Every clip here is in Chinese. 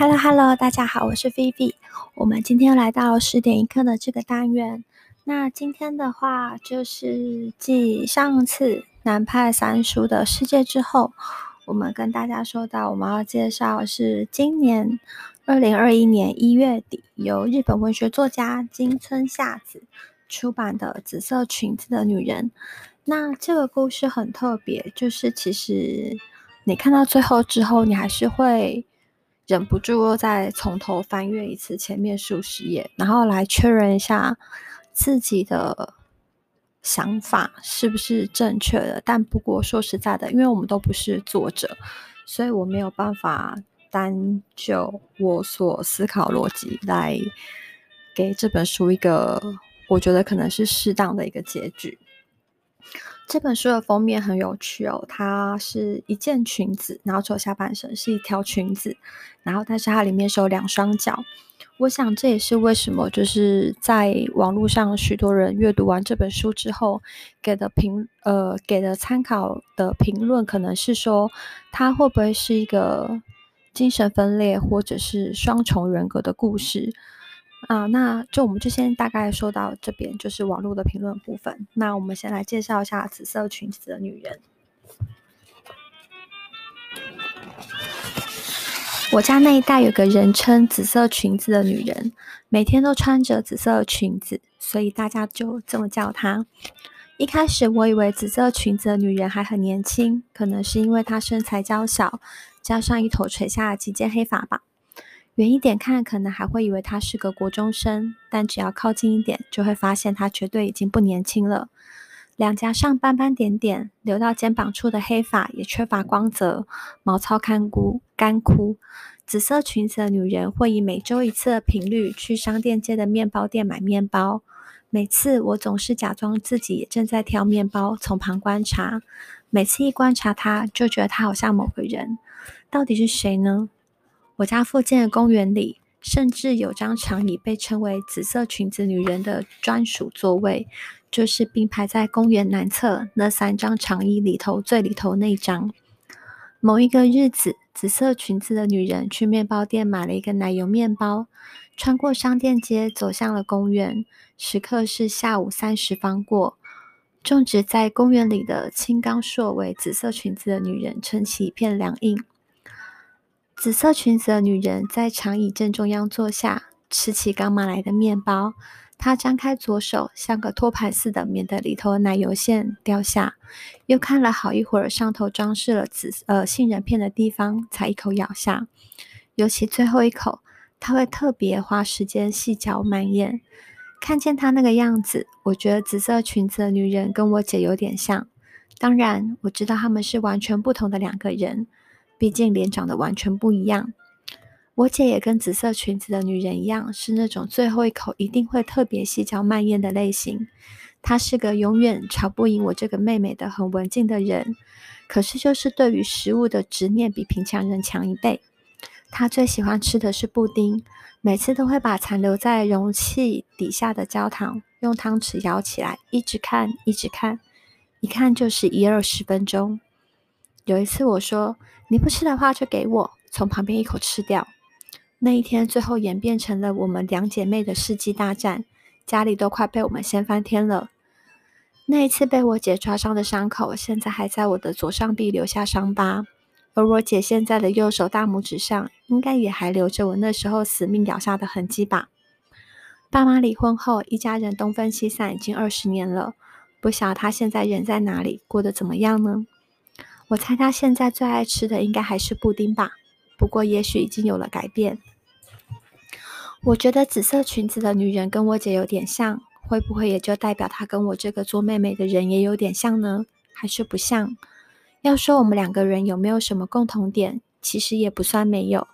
Hello Hello，大家好，我是菲菲。我们今天来到十点一刻的这个单元。那今天的话，就是继上次南派三叔的世界之后，我们跟大家说到，我们要介绍是今年二零二一年一月底由日本文学作家金村夏子出版的《紫色裙子的女人》。那这个故事很特别，就是其实你看到最后之后，你还是会。忍不住再从头翻阅一次前面数十页，然后来确认一下自己的想法是不是正确的。但不过说实在的，因为我们都不是作者，所以我没有办法单就我所思考逻辑来给这本书一个我觉得可能是适当的一个结局。这本书的封面很有趣哦，它是一件裙子，然后走下半身是一条裙子，然后但是它里面是有两双脚。我想这也是为什么就是在网络上许多人阅读完这本书之后给的评呃给的参考的评论，可能是说它会不会是一个精神分裂或者是双重人格的故事。啊，那就我们就先大概说到这边，就是网络的评论部分。那我们先来介绍一下紫色裙子的女人。我家那一带有个人称紫色裙子的女人，每天都穿着紫色裙子，所以大家就这么叫她。一开始我以为紫色裙子的女人还很年轻，可能是因为她身材娇小，加上一头垂下的几件黑发吧。远一点看，可能还会以为他是个国中生，但只要靠近一点，就会发现他绝对已经不年轻了。两颊上斑斑点点，留到肩膀处的黑发也缺乏光泽，毛糙干枯。干枯。紫色裙子的女人会以每周一次的频率去商店街的面包店买面包。每次我总是假装自己正在挑面包，从旁观察。每次一观察她，就觉得她好像某个人。到底是谁呢？我家附近的公园里，甚至有张长椅被称为“紫色裙子女人”的专属座位，就是并排在公园南侧那三张长椅里头最里头那张。某一个日子，紫色裙子的女人去面包店买了一个奶油面包，穿过商店街走向了公园。时刻是下午三时方过，种植在公园里的青冈硕为紫色裙子的女人撑起一片凉荫。紫色裙子的女人在长椅正中央坐下，吃起刚买来的面包。她张开左手，像个托盘似的，免得里头的奶油馅掉下。又看了好一会儿上头装饰了紫呃杏仁片的地方，才一口咬下。尤其最后一口，她会特别花时间细嚼慢咽。看见她那个样子，我觉得紫色裙子的女人跟我姐有点像。当然，我知道她们是完全不同的两个人。毕竟脸长得完全不一样，我姐也跟紫色裙子的女人一样，是那种最后一口一定会特别细嚼慢咽的类型。她是个永远吵不赢我这个妹妹的很文静的人，可是就是对于食物的执念比平常人强一倍。她最喜欢吃的是布丁，每次都会把残留在容器底下的焦糖用汤匙舀起来，一直看，一直看，一看就是一二十分钟。有一次我说，你不吃的话就给我，从旁边一口吃掉。那一天最后演变成了我们两姐妹的世纪大战，家里都快被我们掀翻天了。那一次被我姐抓伤的伤口，现在还在我的左上臂留下伤疤，而我姐现在的右手大拇指上，应该也还留着我那时候死命咬下的痕迹吧。爸妈离婚后，一家人东分西散已经二十年了，不晓得她现在人在哪里，过得怎么样呢？我猜他现在最爱吃的应该还是布丁吧，不过也许已经有了改变。我觉得紫色裙子的女人跟我姐有点像，会不会也就代表她跟我这个做妹妹的人也有点像呢？还是不像？要说我们两个人有没有什么共同点，其实也不算没有。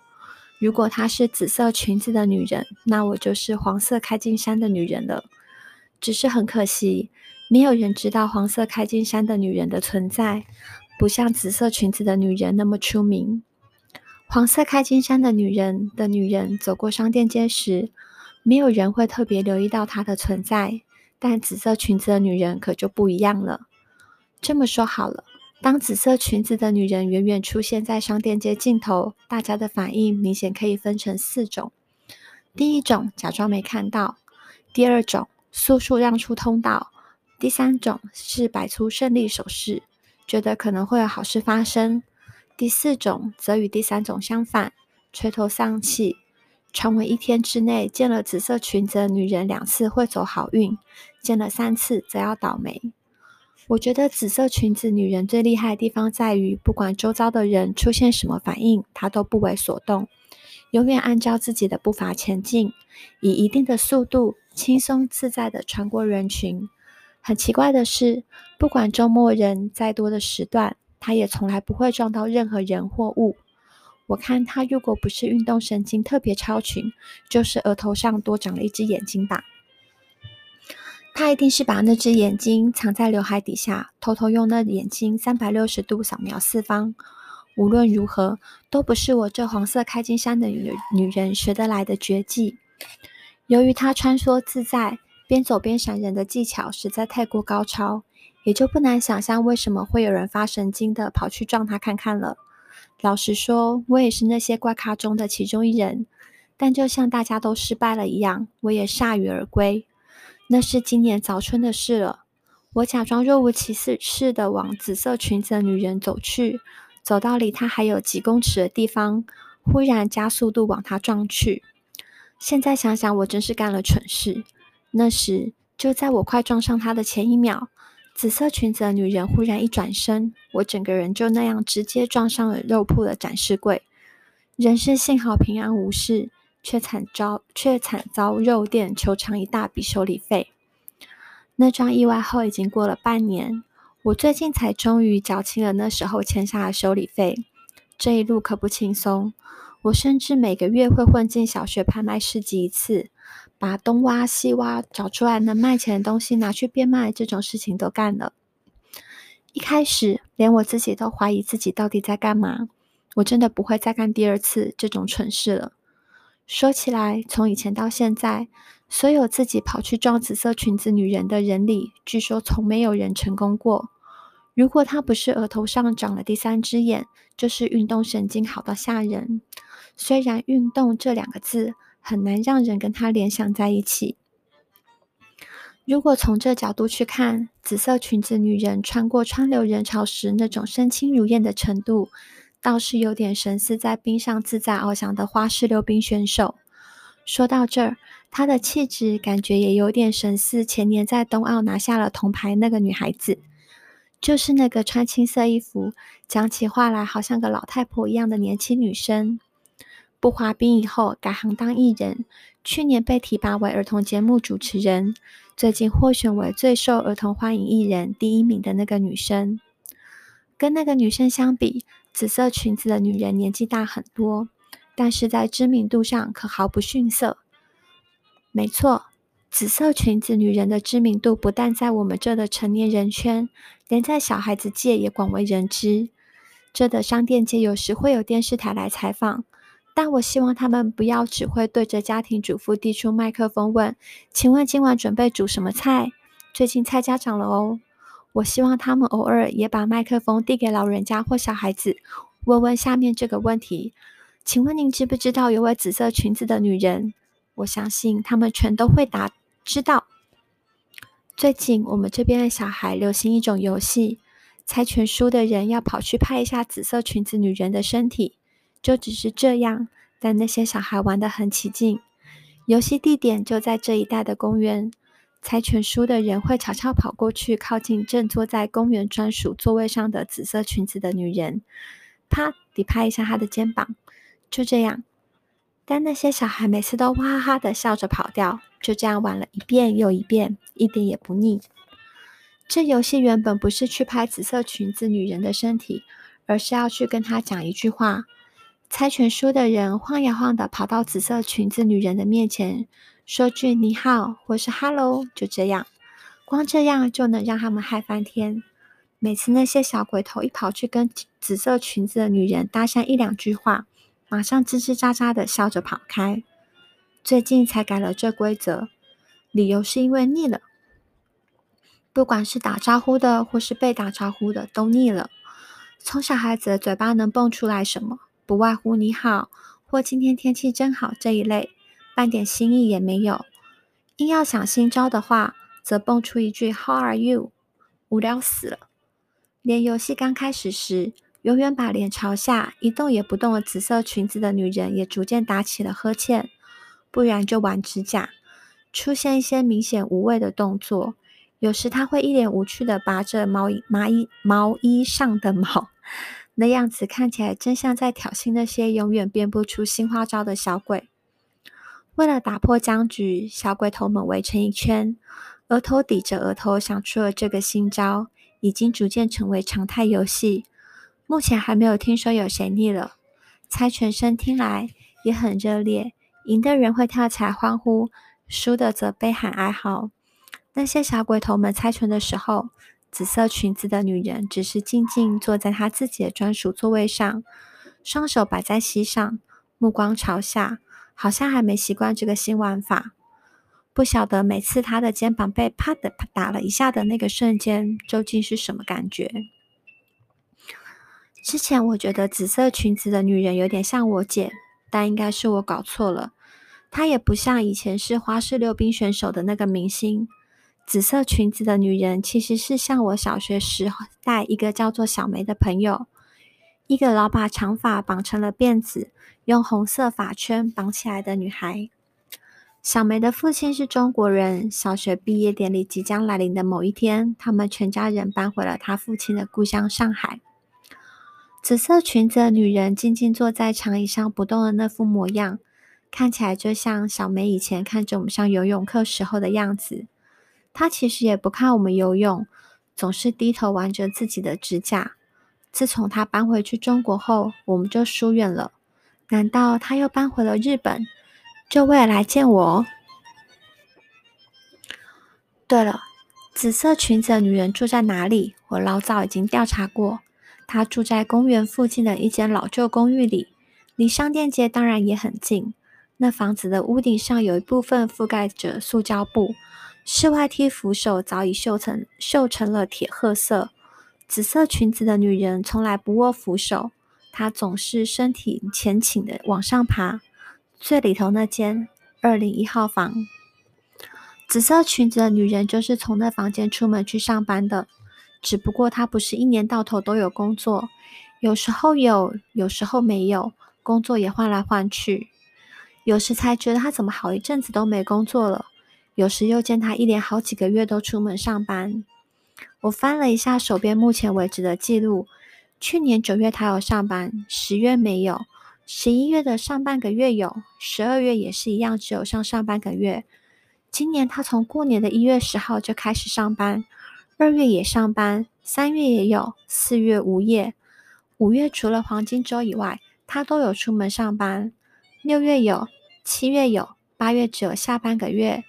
如果她是紫色裙子的女人，那我就是黄色开襟衫的女人了。只是很可惜，没有人知道黄色开襟衫的女人的存在。不像紫色裙子的女人那么出名。黄色开襟衫的女人的女人走过商店街时，没有人会特别留意到她的存在。但紫色裙子的女人可就不一样了。这么说好了，当紫色裙子的女人远远出现在商店街尽头，大家的反应明显可以分成四种：第一种，假装没看到；第二种，速速让出通道；第三种是摆出胜利手势，觉得可能会有好事发生；第四种则与第三种相反，垂头丧气。传闻一天之内见了紫色裙子的女人两次会走好运，见了三次则要倒霉。我觉得紫色裙子女人最厉害的地方在于，不管周遭的人出现什么反应，她都不为所动，永远按照自己的步伐前进，以一定的速度，轻松自在地穿过人群。很奇怪的是，不管周末人再多的时段，他也从来不会撞到任何人或物。我看他如果不是运动神经特别超群，就是额头上多长了一只眼睛吧。他一定是把那只眼睛藏在刘海底下，偷偷用那眼睛三百六十度扫描四方。无论如何，都不是我这黄色开金衫的女女人学得来的绝技。由于他穿梭自在、边走边闪人的技巧实在太过高超，也就不难想象为什么会有人发神经的跑去撞他看看了。老实说，我也是那些怪咖中的其中一人，但就像大家都失败了一样，我也铩羽而归。那是今年早春的事了。我假装若无其事似的往紫色裙子的女人走去，走到离她还有几公尺的地方，忽然加速度往她撞去。现在想想，我真是干了蠢事。那时，就在我快撞上她的前一秒，紫色裙子的女人忽然一转身，我整个人就那样直接撞上了肉铺的展示柜。人是幸好平安无事。却惨遭却惨遭肉店求偿一大笔修理费。那桩意外后已经过了半年，我最近才终于缴清了那时候欠下的修理费。这一路可不轻松，我甚至每个月会混进小学拍卖市集一次，把东挖西挖找出来能卖钱的东西拿去变卖，这种事情都干了。一开始连我自己都怀疑自己到底在干嘛，我真的不会再干第二次这种蠢事了。说起来，从以前到现在，所有自己跑去撞紫色裙子女人的人里，据说从没有人成功过。如果她不是额头上长了第三只眼，就是运动神经好到吓人。虽然“运动”这两个字很难让人跟她联想在一起。如果从这角度去看，紫色裙子女人穿过川流人潮时那种身轻如燕的程度，倒是有点神似在冰上自在翱翔的花式溜冰选手。说到这儿，她的气质感觉也有点神似前年在冬奥拿下了铜牌那个女孩子，就是那个穿青色衣服、讲起话来好像个老太婆一样的年轻女生。不滑冰以后改行当艺人，去年被提拔为儿童节目主持人，最近获选为最受儿童欢迎艺人第一名的那个女生。跟那个女生相比，紫色裙子的女人年纪大很多，但是在知名度上可毫不逊色。没错，紫色裙子女人的知名度不但在我们这的成年人圈，连在小孩子界也广为人知。这的商店街有时会有电视台来采访，但我希望他们不要只会对着家庭主妇递出麦克风问：“请问今晚准备煮什么菜？最近菜价涨了哦。”我希望他们偶尔也把麦克风递给老人家或小孩子，问问下面这个问题：请问您知不知道有位紫色裙子的女人？我相信他们全都会答知道。最近我们这边的小孩流行一种游戏，猜拳输的人要跑去拍一下紫色裙子女人的身体，就只是这样，但那些小孩玩得很起劲。游戏地点就在这一带的公园。猜拳输的人会悄悄跑过去，靠近正坐在公园专属座位上的紫色裙子的女人，啪地拍一下她的肩膀，就这样。但那些小孩每次都哇哈哈的笑着跑掉，就这样玩了一遍又一遍，一点也不腻。这游戏原本不是去拍紫色裙子女人的身体，而是要去跟她讲一句话。猜拳输的人晃呀晃的跑到紫色裙子女人的面前。说句你好，或是 hello，就这样，光这样就能让他们嗨翻天。每次那些小鬼头一跑去跟紫色裙子的女人搭讪一两句话，马上吱吱喳喳的笑着跑开。最近才改了这规则，理由是因为腻了。不管是打招呼的或是被打招呼的，都腻了。从小孩子的嘴巴能蹦出来什么？不外乎你好，或今天天气真好这一类，半点新意也没有。硬要想新招的话，则蹦出一句 How are you？无聊死了。连游戏刚开始时，永远把脸朝下、一动也不动的紫色裙子的女人，也逐渐打起了呵欠。不然就玩指甲，出现一些明显无谓的动作。有时她会一脸无趣地拔着毛衣、毛衣、毛衣上的毛。那样子看起来真像在挑衅那些永远变不出新花招的小鬼。为了打破僵局，小鬼头们围成一圈，额头抵着额头，想出了这个新招，已经逐渐成为常态游戏。目前还没有听说有谁腻了，猜拳声听来也很热烈，赢的人会跳起来欢呼，输的则悲喊哀嚎。那些小鬼头们猜拳的时候，紫色裙子的女人只是静静坐在她自己的专属座位上，双手摆在膝上，目光朝下，好像还没习惯这个新玩法。不晓得每次她的肩膀被啪的打了一下的那个瞬间，究竟是什么感觉？之前我觉得紫色裙子的女人有点像我姐，但应该是我搞错了。她也不像以前是花式溜冰选手的那个明星。紫色裙子的女人其实是像我小学时代一个叫做小梅的朋友，一个老把长发绑成了辫子，用红色发圈绑起来的女孩。小梅的父亲是中国人，小学毕业典礼即将来临的某一天，他们全家人搬回了他父亲的故乡上海。紫色裙子的女人静静坐在长椅上不动的那副模样，看起来就像小梅以前看着我们上游泳课时候的样子。他其实也不看我们游泳，总是低头玩着自己的指甲。自从他搬回去中国后，我们就疏远了。难道他又搬回了日本，就为了来见我？对了，紫色裙子的女人住在哪里？我老早已经调查过。她住在公园附近的一间老旧公寓里，离商店街当然也很近。那房子的屋顶上有一部分覆盖着塑胶布。室外梯扶手早已锈成锈成了铁褐色。紫色裙子的女人从来不握扶手，她总是身体前倾的往上爬。最里头那间二零一号房，紫色裙子的女人就是从那房间出门去上班的。只不过她不是一年到头都有工作，有时候有，有时候没有，工作也换来换去。有时才觉得她怎么好一阵子都没工作了。有时又见他一连好几个月都出门上班。我翻了一下手边目前为止的记录，去年九月他有上班，十月没有，十一月的上半个月有，十二月也是一样，只有上上半个月。今年他从过年的一月十号就开始上班，二月也上班，三月也有，四月无业，五月除了黄金周以外，他都有出门上班。六月有，七月有，八月只有下半个月。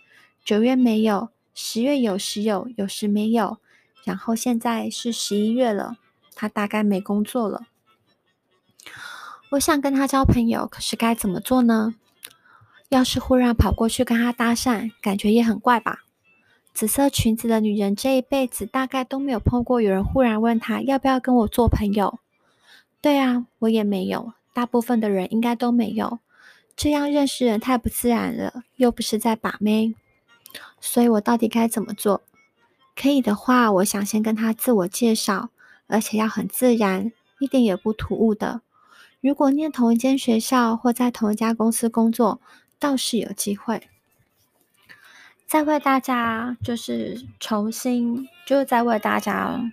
九月没有，十月有时有，有时没有，然后现在是十一月了，他大概没工作了。我想跟他交朋友，可是该怎么做呢？要是忽然跑过去跟他搭讪，感觉也很怪吧？紫色裙子的女人这一辈子大概都没有碰过有人忽然问他要不要跟我做朋友。对啊，我也没有，大部分的人应该都没有。这样认识人太不自然了，又不是在把妹。所以我到底该怎么做？可以的话，我想先跟他自我介绍，而且要很自然，一点也不突兀的。如果念同一间学校或在同一家公司工作，倒是有机会。再为大家就是重新，就是在为大家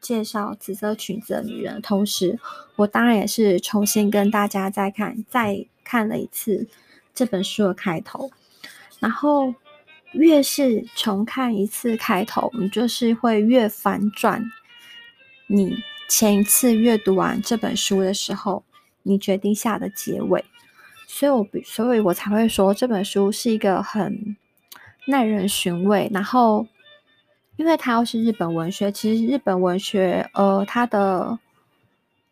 介绍紫色裙子的女人同时，我当然也是重新跟大家再看，再看了一次这本书的开头，然后。越是重看一次开头，你就是会越反转。你前一次阅读完这本书的时候，你决定下的结尾，所以我所以我才会说这本书是一个很耐人寻味。然后，因为它又是日本文学，其实日本文学呃，它的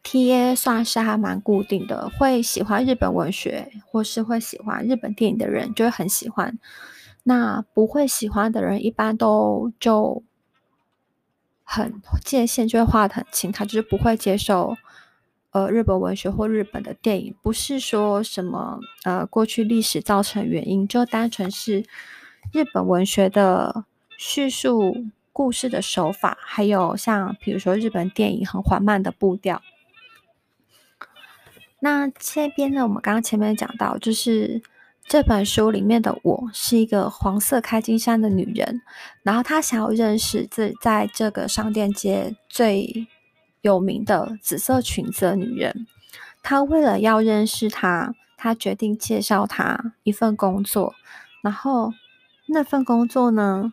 TA 算是还蛮固定的，会喜欢日本文学或是会喜欢日本电影的人就会很喜欢。那不会喜欢的人，一般都就很界限就会画得很清，他就是不会接受呃日本文学或日本的电影，不是说什么呃过去历史造成原因，就单纯是日本文学的叙述故事的手法，还有像比如说日本电影很缓慢的步调。那这边呢，我们刚刚前面讲到，就是。这本书里面的我是一个黄色开金衫的女人，然后她想要认识这在这个商店街最有名的紫色裙子的女人。她为了要认识她，她决定介绍她一份工作，然后那份工作呢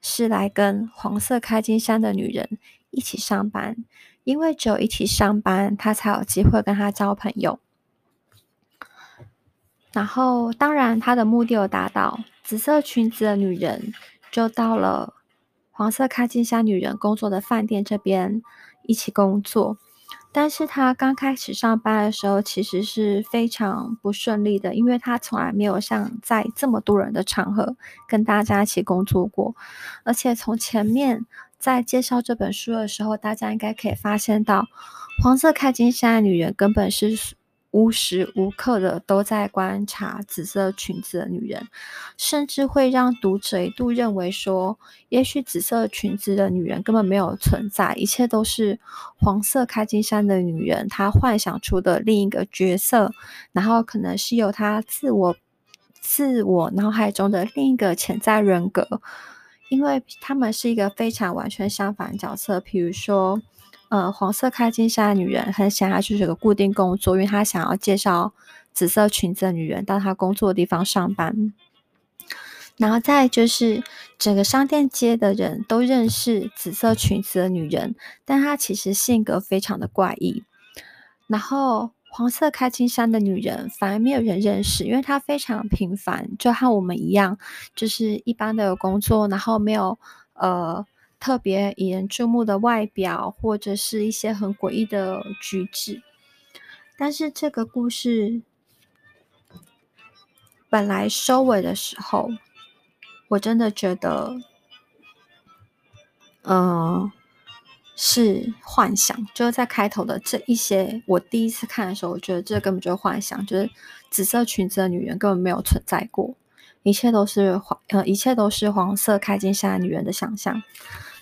是来跟黄色开金衫的女人一起上班，因为只有一起上班，她才有机会跟她交朋友。然后，当然，他的目的有达到。紫色裙子的女人就到了黄色开金衫女人工作的饭店这边一起工作。但是，他刚开始上班的时候，其实是非常不顺利的，因为他从来没有像在这么多人的场合跟大家一起工作过。而且，从前面在介绍这本书的时候，大家应该可以发现到，黄色开金衫的女人根本是。无时无刻的都在观察紫色裙子的女人，甚至会让读者一度认为说，也许紫色裙子的女人根本没有存在，一切都是黄色开金衫的女人她幻想出的另一个角色，然后可能是由她自我自我脑海中的另一个潜在人格，因为他们是一个非常完全相反角色，比如说。呃，黄色开金衫的女人很想要就是个固定工作，因为她想要介绍紫色裙子的女人到她工作的地方上班。然后再就是整个商店街的人都认识紫色裙子的女人，但她其实性格非常的怪异。然后黄色开金衫的女人反而没有人认识，因为她非常平凡，就和我们一样，就是一般的工作，然后没有呃。特别引人注目的外表，或者是一些很诡异的举止，但是这个故事本来收尾的时候，我真的觉得，嗯、是幻想。就是在开头的这一些，我第一次看的时候，我觉得这根本就是幻想，就是紫色裙子的女人根本没有存在过，一切都是黄，呃，一切都是黄色开金衫女人的想象。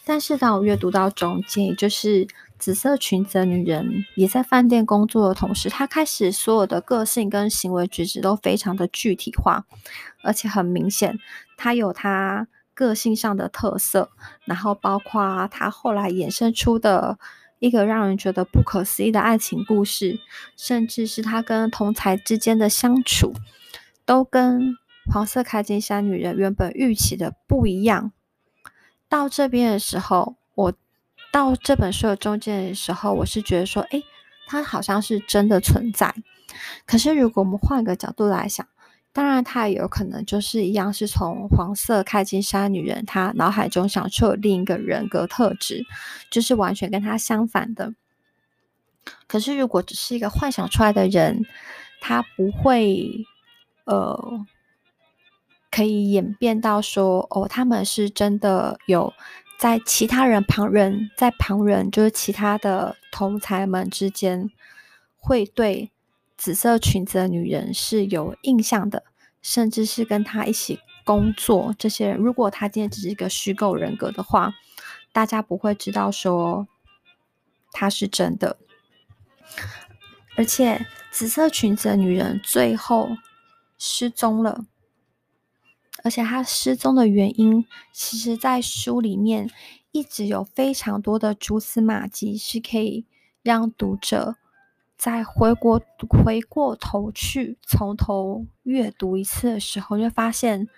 但是当我阅读到中间，就是紫色裙子的女人也在饭店工作的同时，她开始所有的个性跟行为举止都非常的具体化，而且很明显，她有她个性上的特色，然后包括她后来衍生出的一个让人觉得不可思议的爱情故事，甚至是她跟同才之间的相处，都跟黄色开金衫女人原本预期的不一样。到这边的时候，我到这本书的中间的时候，我是觉得说，诶，它好像是真的存在。可是如果我们换个角度来想，当然它也有可能就是一样，是从黄色开金衫女人她脑海中想出了另一个人格特质，就是完全跟她相反的。可是如果只是一个幻想出来的人，他不会，呃。可以演变到说，哦，他们是真的有在其他人旁人，在旁人就是其他的同才们之间，会对紫色裙子的女人是有印象的，甚至是跟她一起工作。这些人，如果他今天只是一个虚构人格的话，大家不会知道说他是真的。而且，紫色裙子的女人最后失踪了。而且他失踪的原因，其实，在书里面一直有非常多的蛛丝马迹，是可以让读者在回过回过头去从头阅读一次的时候，就发现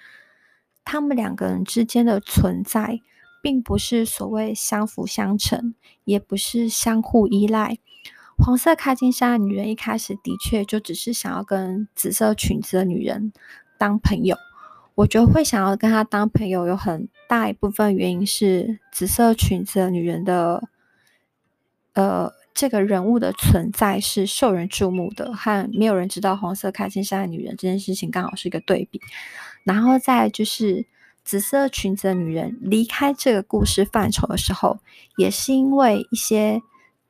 他们两个人之间的存在，并不是所谓相辅相成，也不是相互依赖。黄色开金衫的女人一开始的确就只是想要跟紫色裙子的女人当朋友。我觉得会想要跟他当朋友，有很大一部分原因是紫色裙子的女人的，呃，这个人物的存在是受人注目的，和没有人知道红色开金衫的女人这件事情刚好是一个对比。然后再就是紫色裙子的女人离开这个故事范畴的时候，也是因为一些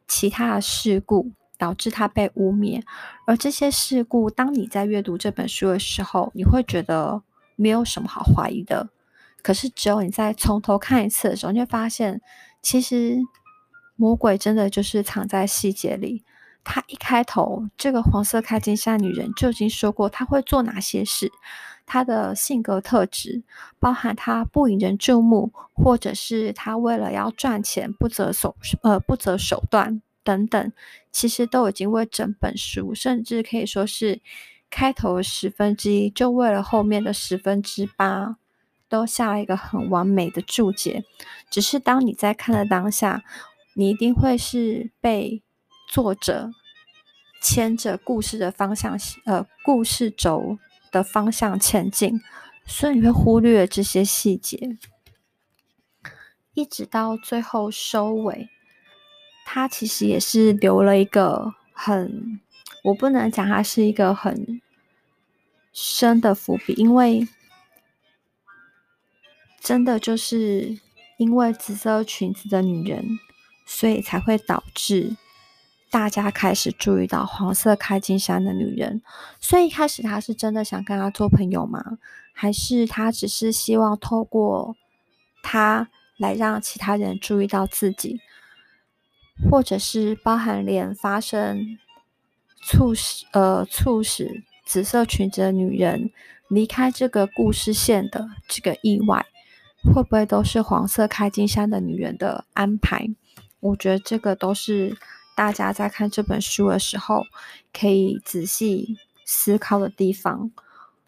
其他的事故导致她被污蔑。而这些事故，当你在阅读这本书的时候，你会觉得没有什么好怀疑的。可是，只有你在从头看一次的时候，你会发现，其实魔鬼真的就是藏在细节里。他一开头，这个黄色开金衫女人就已经说过她会做哪些事，她的性格特质，包含她不引人注目，或者是她为了要赚钱不择手呃不择手段等等，其实都已经为整本书，甚至可以说是开头十分之一，就为了后面的十分之八。都下了一个很完美的注解，只是当你在看的当下，你一定会是被作者牵着故事的方向，呃，故事轴的方向前进，所以你会忽略这些细节，一直到最后收尾，他其实也是留了一个很，我不能讲它是一个很深的伏笔，因为。真的就是因为紫色裙子的女人，所以才会导致大家开始注意到黄色开金衫的女人。所以一开始他是真的想跟她做朋友吗？还是他只是希望透过她来让其他人注意到自己，或者是包含连发生促使呃促使紫色裙子的女人离开这个故事线的这个意外？会不会都是黄色开金衫的女人的安排？我觉得这个都是大家在看这本书的时候可以仔细思考的地方。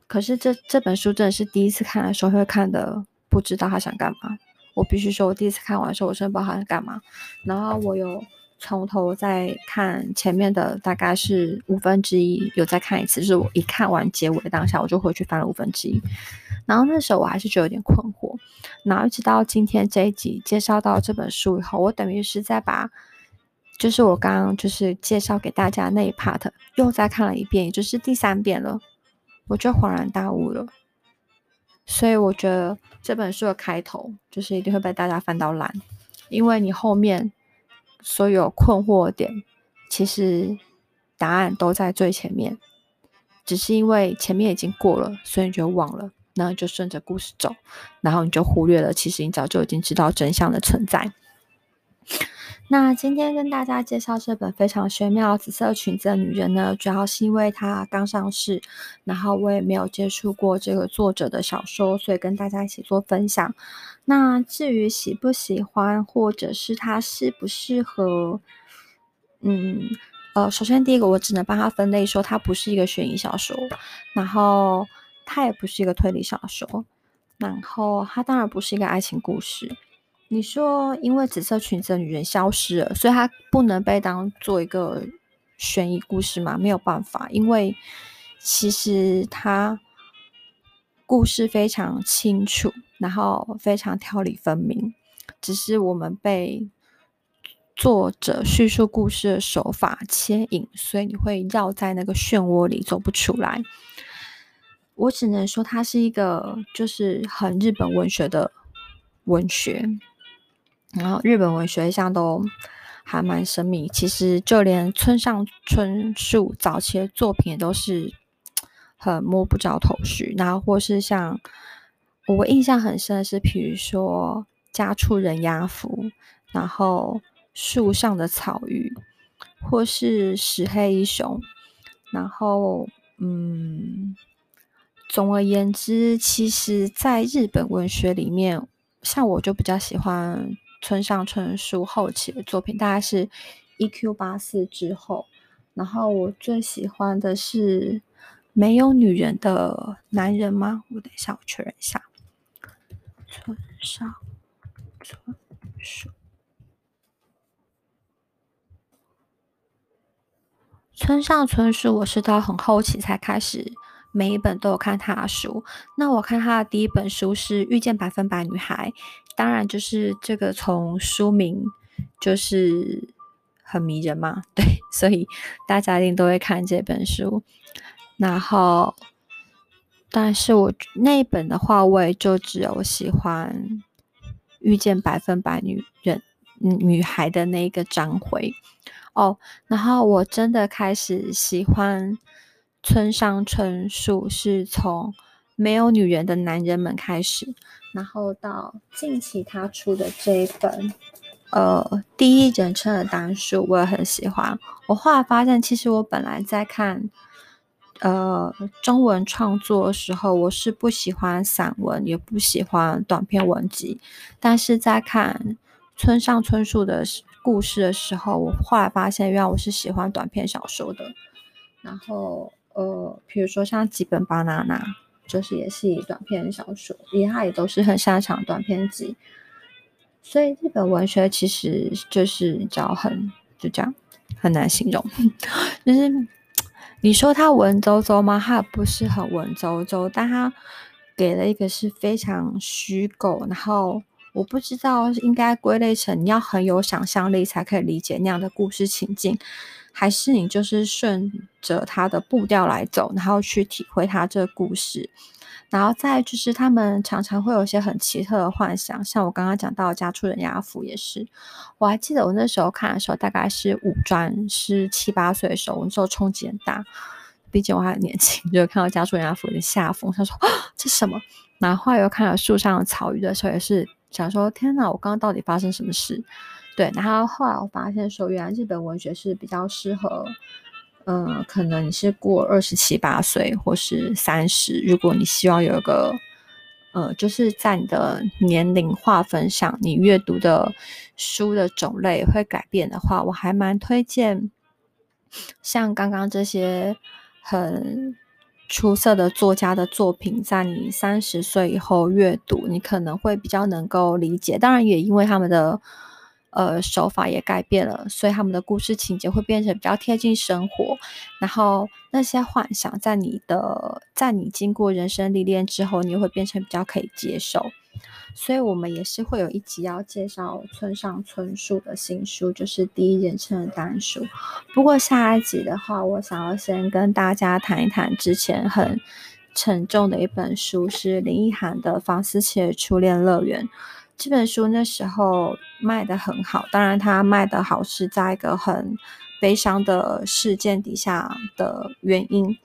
可是这这本书真的是第一次看的时候会看的不知道他想干嘛。我必须说，我第一次看完的时候，我真的不知道他想干嘛。然后我有从头再看前面的大概是五分之一，有再看一次。就是我一看完结尾的当下，我就回去翻了五分之一。然后那时候我还是觉得有点困惑，然后一直到今天这一集介绍到这本书以后，我等于是在把，就是我刚刚就是介绍给大家那一 part 又再看了一遍，也就是第三遍了，我就恍然大悟了。所以我觉得这本书的开头就是一定会被大家翻到烂，因为你后面所有困惑点，其实答案都在最前面，只是因为前面已经过了，所以你就忘了。那就顺着故事走，然后你就忽略了，其实你早就已经知道真相的存在。那今天跟大家介绍这本非常玄妙紫色裙子的女人呢，主要是因为它刚上市，然后我也没有接触过这个作者的小说，所以跟大家一起做分享。那至于喜不喜欢，或者是它适不适合，嗯，呃，首先第一个我只能帮它分类说，它不是一个悬疑小说，然后。它也不是一个推理小说，然后它当然不是一个爱情故事。你说，因为紫色裙子的女人消失了，所以她不能被当做一个悬疑故事吗？没有办法，因为其实它故事非常清楚，然后非常条理分明，只是我们被作者叙述故事的手法牵引，所以你会绕在那个漩涡里走不出来。我只能说，它是一个就是很日本文学的文学，然后日本文学一向都还蛮神秘。其实就连村上春树早期的作品也都是很摸不着头绪。然后或是像我印象很深的是，比如说《家畜人鸭服》，然后《树上的草鱼》，或是《石黑一雄》，然后嗯。总而言之，其实，在日本文学里面，像我就比较喜欢村上春树后期的作品，大概是《E.Q. 八四》之后。然后我最喜欢的是《没有女人的男人》吗？我等一下，我确认一下。村上春树，村上春树，我是到很后期才开始。每一本都有看他的书，那我看他的第一本书是《遇见百分百女孩》，当然就是这个从书名就是很迷人嘛，对，所以大家一定都会看这本书。然后但是我那一本的话，我也就只有喜欢遇见百分百女人女孩的那个章回哦。然后我真的开始喜欢村上春树，是从没有女人的男人们开始，然后到近期他出的这一本。呃，第一人称的单数我也很喜欢。我后来发现，其实我本来在看呃中文创作的时候，我是不喜欢散文，也不喜欢短篇文集。但是在看村上春树的故事的时候，我后来发现，原来我是喜欢短篇小说的。然后呃，比如说像几本巴娜娜，就是也是以短篇小说，也他也都是很擅长短篇集。所以日本文学其实就是叫很就这样很难形容，就是你说它文绉绉吗？它也不是很文绉绉，但它给了一个是非常虚构，然后我不知道应该归类成你要很有想象力才可以理解那样的故事情境，还是你就是顺着他的步调来走，然后去体会他这个故事。然后再就是，他们常常会有一些很奇特的幻想，像我刚刚讲到《家畜人家福》也是。我还记得我那时候看的时候，大概是五专，是七八岁的时候，我那时候冲击很大，毕竟我还年轻，就看到《家畜人家福》的下风，他说，这什么？然后后来又看到树上的草鱼的时候，也是想说，天哪，我刚刚到底发生什么事？对，然后后来我发现说，原来日本文学是比较适合。嗯，可能你是过二十七八岁，或是三十。如果你希望有一个，呃，就是在你的年龄划分上，你阅读的书的种类会改变的话，我还蛮推荐像刚刚这些很出色的作家的作品，在你三十岁以后阅读，你可能会比较能够理解。当然，也因为他们的。呃，手法也改变了，所以他们的故事情节会变成比较贴近生活。然后那些幻想，在你的在你经过人生历练之后，你会变成比较可以接受。所以我们也是会有一集要介绍村上春树的新书，就是第一人称的单数。不过下一集的话，我想要先跟大家谈一谈之前很沉重的一本书，是林奕含的《房思琪的初恋乐园》。这本书那时候卖得很好，当然它卖得好是在一个很悲伤的事件底下的原因。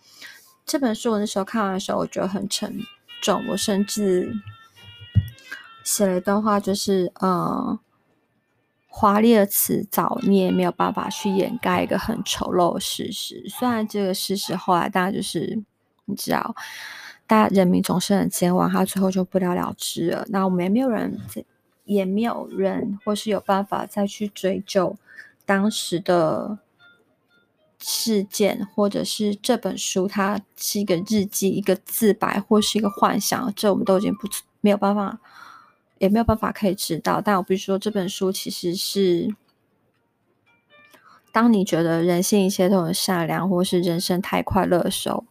这本书我那时候看完的时候，我觉得很沉重，我甚至写了一段话，就是嗯，华丽的辞藻，你也没有办法去掩盖一个很丑陋的事实。虽然这个事实后来大家就是你知道。大人民总是很健忘，他最后就不了了之了。那我们也没有人，也没有人，或是有办法再去追究当时的事件，或者是这本书它是一个日记、一个自白，或是一个幻想，这我们都已经不没有办法，也没有办法可以知道。但我必须说，这本书其实是。当你觉得人性一切都很善良，或是人生太快乐的时候，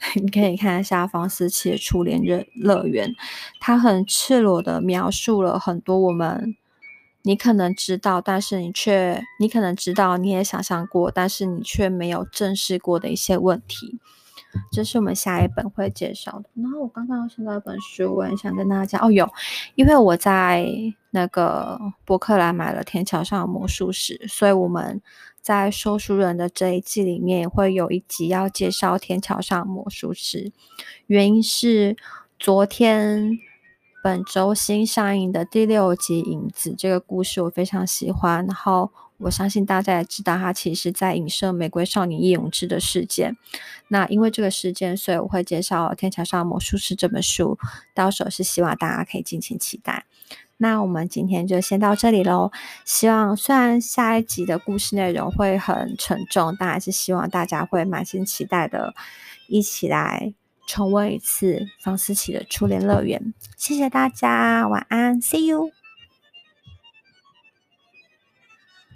你可以看一下房思琪的初恋乐乐园，他很赤裸的描述了很多我们你可能知道，但是你却你可能知道，你也想象过，但是你却没有正视过的一些问题。这是我们下一本会介绍的。然后我刚刚想到一本书，我很想跟大家讲哦，有，因为我在那个博客来买了《天桥上的魔术师》，所以我们。在说书人的这一季里面，会有一集要介绍《天桥上魔术师》，原因是昨天本周新上映的第六集《影子》这个故事我非常喜欢，然后我相信大家也知道，它其实在影射玫瑰少年叶永鋕的事件。那因为这个事件，所以我会介绍《天桥上魔术师》这本书，到时候是希望大家可以敬请期待。那我们今天就先到这里喽。希望虽然下一集的故事内容会很沉重，但还是希望大家会满心期待的，一起来重温一次房思琪的初恋乐园。谢谢大家，晚安，See you。